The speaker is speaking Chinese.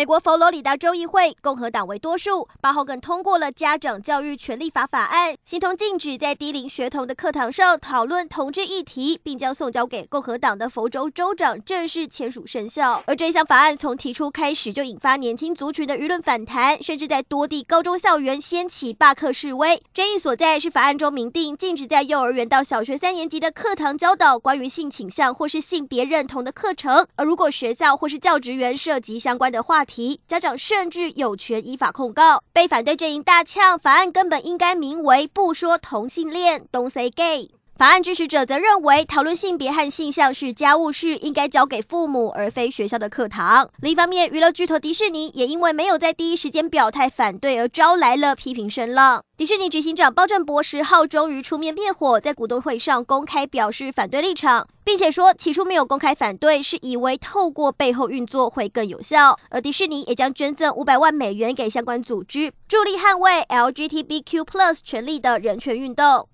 美国佛罗里达州议会共和党为多数，八号更通过了家长教育权利法法案，形同禁止在低龄学童的课堂上讨论同志议题，并将送交给共和党的佛州州长正式签署生效。而这一项法案从提出开始就引发年轻族群的舆论反弹，甚至在多地高中校园掀起罢课示威。争议所在是法案中明定禁止在幼儿园到小学三年级的课堂教导关于性倾向或是性别认同的课程，而如果学校或是教职员涉及相关的话题，家长甚至有权依法控告。被反对阵营大呛，法案根本应该名为“不说同性恋 ”，Don't say gay。法案支持者则认为，讨论性别和性向是家务事，应该交给父母，而非学校的课堂。另一方面，娱乐巨头迪士尼也因为没有在第一时间表态反对，而招来了批评声浪。迪士尼执行长包振博十号终于出面灭火，在股东会上公开表示反对立场，并且说起初没有公开反对，是以为透过背后运作会更有效。而迪士尼也将捐赠五百万美元给相关组织，助力捍卫 LGBTQ+ 权利的人权运动。